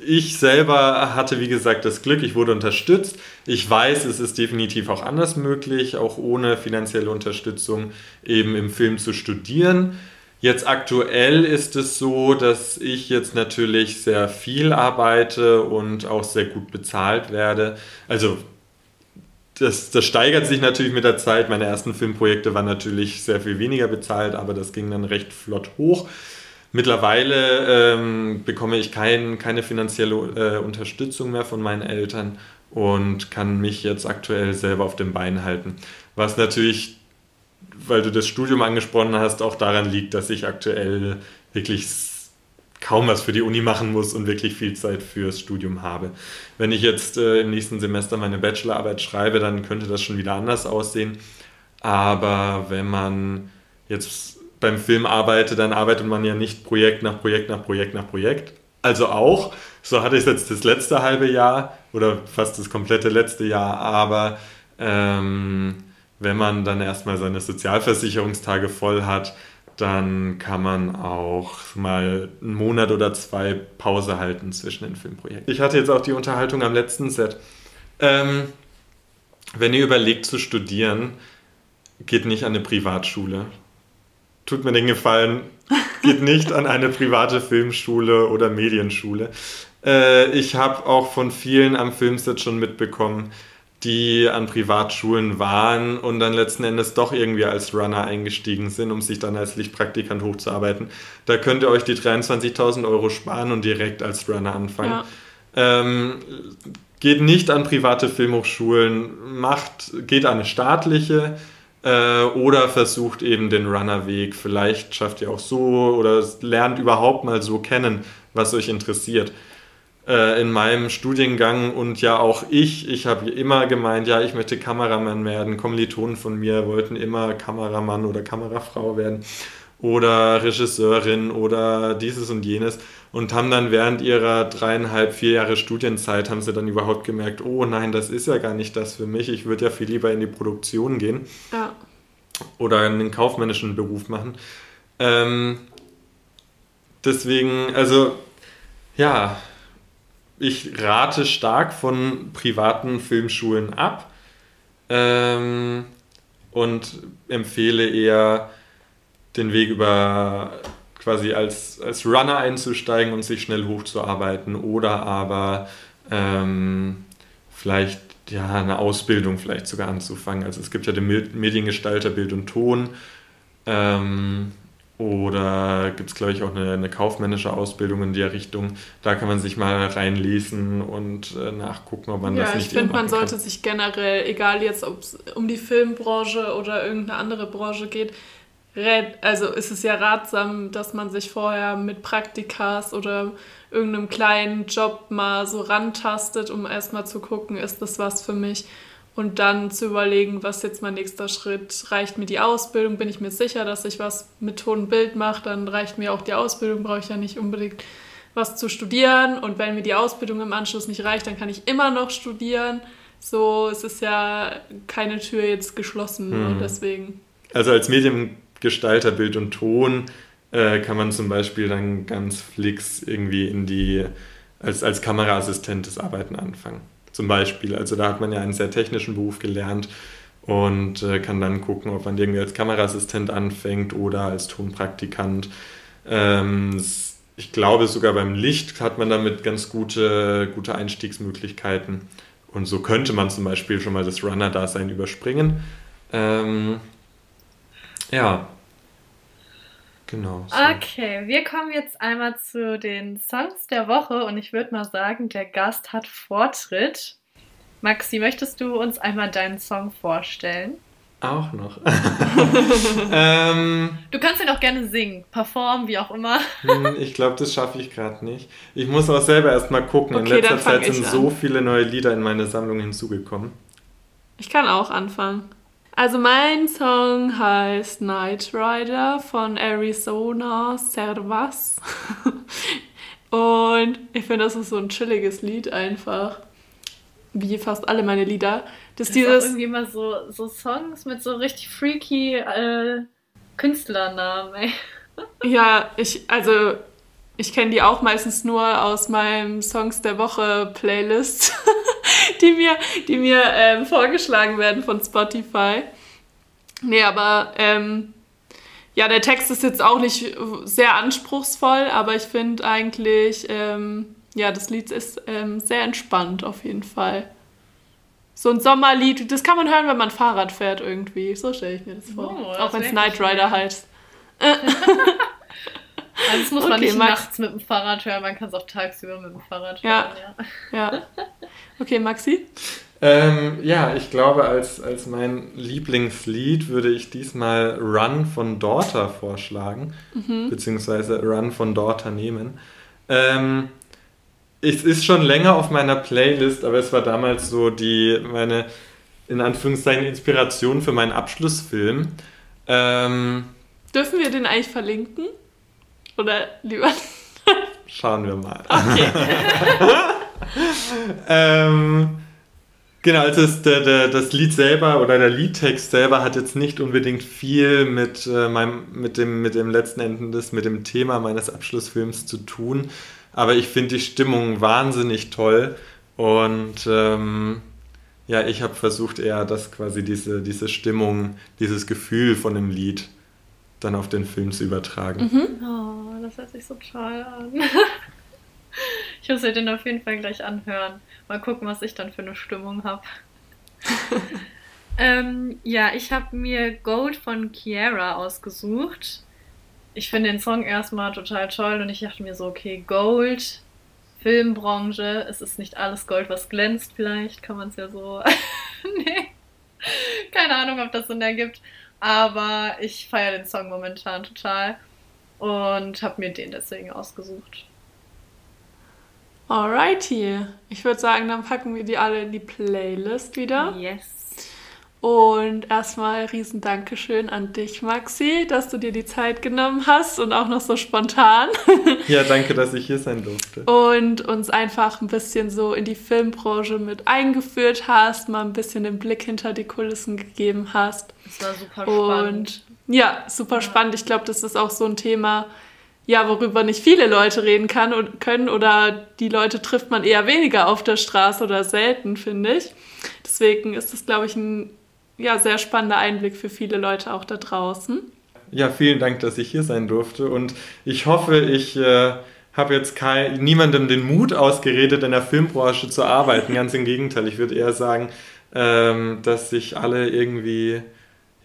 ich selber hatte, wie gesagt, das Glück, ich wurde unterstützt. Ich weiß, es ist definitiv auch anders möglich, auch ohne finanzielle Unterstützung eben im Film zu studieren. Jetzt aktuell ist es so, dass ich jetzt natürlich sehr viel arbeite und auch sehr gut bezahlt werde. Also das, das steigert sich natürlich mit der Zeit. Meine ersten Filmprojekte waren natürlich sehr viel weniger bezahlt, aber das ging dann recht flott hoch. Mittlerweile ähm, bekomme ich kein, keine finanzielle äh, Unterstützung mehr von meinen Eltern und kann mich jetzt aktuell selber auf den Beinen halten. Was natürlich, weil du das Studium angesprochen hast, auch daran liegt, dass ich aktuell wirklich kaum was für die Uni machen muss und wirklich viel Zeit fürs Studium habe. Wenn ich jetzt äh, im nächsten Semester meine Bachelorarbeit schreibe, dann könnte das schon wieder anders aussehen. Aber wenn man jetzt beim Film arbeitet, dann arbeitet man ja nicht Projekt nach Projekt nach Projekt nach Projekt. Also auch, so hatte ich jetzt das letzte halbe Jahr oder fast das komplette letzte Jahr, aber ähm, wenn man dann erstmal seine Sozialversicherungstage voll hat, dann kann man auch mal einen Monat oder zwei Pause halten zwischen den Filmprojekten. Ich hatte jetzt auch die Unterhaltung am letzten Set. Ähm, wenn ihr überlegt zu studieren, geht nicht an eine Privatschule tut mir den Gefallen, geht nicht an eine private Filmschule oder Medienschule. Äh, ich habe auch von vielen am Filmset schon mitbekommen, die an Privatschulen waren und dann letzten Endes doch irgendwie als Runner eingestiegen sind, um sich dann als Lichtpraktikant hochzuarbeiten. Da könnt ihr euch die 23.000 Euro sparen und direkt als Runner anfangen. Ja. Ähm, geht nicht an private Filmhochschulen, macht, geht an eine staatliche, äh, oder versucht eben den Runnerweg. Vielleicht schafft ihr auch so oder lernt überhaupt mal so kennen, was euch interessiert. Äh, in meinem Studiengang und ja auch ich, ich habe immer gemeint, ja, ich möchte Kameramann werden. Kommilitonen von mir wollten immer Kameramann oder Kamerafrau werden oder Regisseurin oder dieses und jenes und haben dann während ihrer dreieinhalb, vier Jahre Studienzeit haben sie dann überhaupt gemerkt, oh nein, das ist ja gar nicht das für mich, ich würde ja viel lieber in die Produktion gehen ja. oder einen kaufmännischen Beruf machen. Ähm, deswegen, also ja, ich rate stark von privaten Filmschulen ab ähm, und empfehle eher den Weg über quasi als, als Runner einzusteigen und sich schnell hochzuarbeiten oder aber ähm, vielleicht ja, eine Ausbildung vielleicht sogar anzufangen. Also es gibt ja den Mediengestalter Bild und Ton ähm, oder gibt es, glaube ich, auch eine, eine, kaufmännische Ausbildung in der Richtung. Da kann man sich mal reinlesen und äh, nachgucken, ob man ja, das nicht Ich finde, man sollte kann. sich generell, egal jetzt, ob es um die Filmbranche oder irgendeine andere Branche geht, also ist es ja ratsam, dass man sich vorher mit Praktikas oder irgendeinem kleinen Job mal so rantastet, um erstmal zu gucken, ist das was für mich? Und dann zu überlegen, was jetzt mein nächster Schritt. Reicht mir die Ausbildung? Bin ich mir sicher, dass ich was mit Ton und Bild mache? Dann reicht mir auch die Ausbildung, brauche ich ja nicht unbedingt was zu studieren. Und wenn mir die Ausbildung im Anschluss nicht reicht, dann kann ich immer noch studieren. So, es ist ja keine Tür jetzt geschlossen. Hm. deswegen. Also als Medium Gestalter Bild und Ton äh, kann man zum Beispiel dann ganz flix irgendwie in die, als, als Kameraassistent das Arbeiten anfangen. Zum Beispiel. Also da hat man ja einen sehr technischen Beruf gelernt und äh, kann dann gucken, ob man irgendwie als Kameraassistent anfängt oder als Tonpraktikant. Ähm, ich glaube, sogar beim Licht hat man damit ganz gute, gute Einstiegsmöglichkeiten. Und so könnte man zum Beispiel schon mal das Runner-Dasein überspringen. Ähm, ja, genau. So. Okay, wir kommen jetzt einmal zu den Songs der Woche und ich würde mal sagen, der Gast hat Vortritt. Maxi, möchtest du uns einmal deinen Song vorstellen? Auch noch. ähm, du kannst ihn auch gerne singen, performen, wie auch immer. Hm, ich glaube, das schaffe ich gerade nicht. Ich muss auch selber erstmal gucken. Okay, in letzter Zeit sind so viele neue Lieder in meine Sammlung hinzugekommen. Ich kann auch anfangen. Also mein Song heißt Night Rider von Arizona Servas. Und ich finde, das ist so ein chilliges Lied einfach. Wie fast alle meine Lieder. Das, das dieses. Ist irgendwie mal so, so Songs mit so richtig freaky äh, Künstlernamen, ey. Ja, ich, also ich kenne die auch meistens nur aus meinem Songs der Woche Playlist, die mir, die mir ähm, vorgeschlagen werden von Spotify. Nee, aber ähm, ja, der Text ist jetzt auch nicht sehr anspruchsvoll, aber ich finde eigentlich, ähm, ja, das Lied ist ähm, sehr entspannt auf jeden Fall. So ein Sommerlied, das kann man hören, wenn man Fahrrad fährt irgendwie. So stelle ich mir das vor. Oh, das auch wenn es Night Rider heißt. Also das muss man okay, nicht Max. nachts mit dem Fahrrad hören, man kann es auch tagsüber mit dem Fahrrad hören. Ja. ja. Okay, Maxi? Ähm, ja, ich glaube, als, als mein Lieblingslied würde ich diesmal Run von Daughter vorschlagen, mhm. beziehungsweise Run von Daughter nehmen. Ähm, es ist schon länger auf meiner Playlist, aber es war damals so die, meine, in Anführungszeichen, Inspiration für meinen Abschlussfilm. Ähm, Dürfen wir den eigentlich verlinken? Oder lieber. Schauen wir mal. Okay. ähm, genau, also das, der, das Lied selber oder der Liedtext selber hat jetzt nicht unbedingt viel mit, äh, meinem, mit, dem, mit dem letzten Endes, mit dem Thema meines Abschlussfilms zu tun. Aber ich finde die Stimmung wahnsinnig toll und ähm, ja, ich habe versucht eher, das quasi diese, diese Stimmung, dieses Gefühl von dem Lied dann auf den Film zu übertragen. Mhm. Oh, das hört sich so toll an. ich muss mir den auf jeden Fall gleich anhören. Mal gucken, was ich dann für eine Stimmung habe. ähm, ja, ich habe mir Gold von Kiara ausgesucht. Ich finde den Song erstmal total toll und ich dachte mir so, okay, Gold, Filmbranche, es ist nicht alles Gold, was glänzt, vielleicht kann man es ja so. nee. Keine Ahnung, ob das Sinn ergibt. Aber ich feiere den Song momentan total und habe mir den deswegen ausgesucht. Alrighty. Ich würde sagen, dann packen wir die alle in die Playlist wieder. Yes. Und erstmal riesen Dankeschön an dich, Maxi, dass du dir die Zeit genommen hast und auch noch so spontan. Ja, danke, dass ich hier sein durfte. Und uns einfach ein bisschen so in die Filmbranche mit eingeführt hast, mal ein bisschen den Blick hinter die Kulissen gegeben hast. Das war super spannend. Und ja, super ja. spannend. Ich glaube, das ist auch so ein Thema, ja, worüber nicht viele Leute reden kann und können oder die Leute trifft man eher weniger auf der Straße oder selten, finde ich. Deswegen ist das, glaube ich, ein ja, sehr spannender Einblick für viele Leute auch da draußen. Ja, vielen Dank, dass ich hier sein durfte und ich hoffe, ich äh, habe jetzt kein, niemandem den Mut ausgeredet, in der Filmbranche zu arbeiten. Ganz im Gegenteil, ich würde eher sagen, ähm, dass sich alle irgendwie,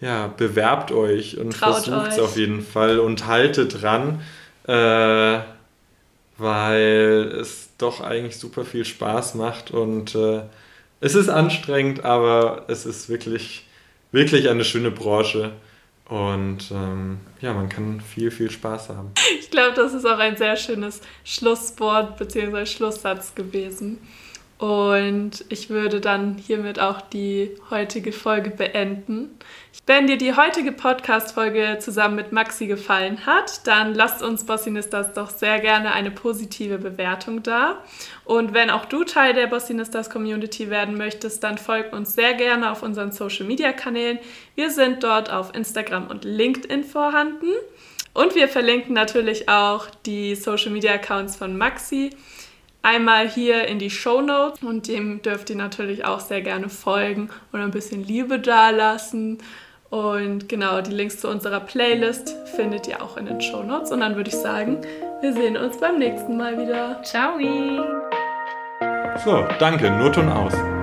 ja, bewerbt euch und versucht es auf jeden Fall und haltet dran, äh, weil es doch eigentlich super viel Spaß macht und äh, es ist anstrengend, aber es ist wirklich, wirklich eine schöne Branche. Und ähm, ja, man kann viel, viel Spaß haben. Ich glaube, das ist auch ein sehr schönes Schlusswort bzw. Schlusssatz gewesen. Und ich würde dann hiermit auch die heutige Folge beenden. Wenn dir die heutige Podcast-Folge zusammen mit Maxi gefallen hat, dann lasst uns Bossinistas doch sehr gerne eine positive Bewertung da. Und wenn auch du Teil der Bossinistas Community werden möchtest, dann folg uns sehr gerne auf unseren Social Media Kanälen. Wir sind dort auf Instagram und LinkedIn vorhanden. Und wir verlinken natürlich auch die Social Media Accounts von Maxi einmal hier in die Show Notes und dem dürft ihr natürlich auch sehr gerne folgen und ein bisschen Liebe dalassen. Und genau, die Links zu unserer Playlist findet ihr auch in den Show Notes. Und dann würde ich sagen, wir sehen uns beim nächsten Mal wieder. Ciao! So, danke, Not und aus.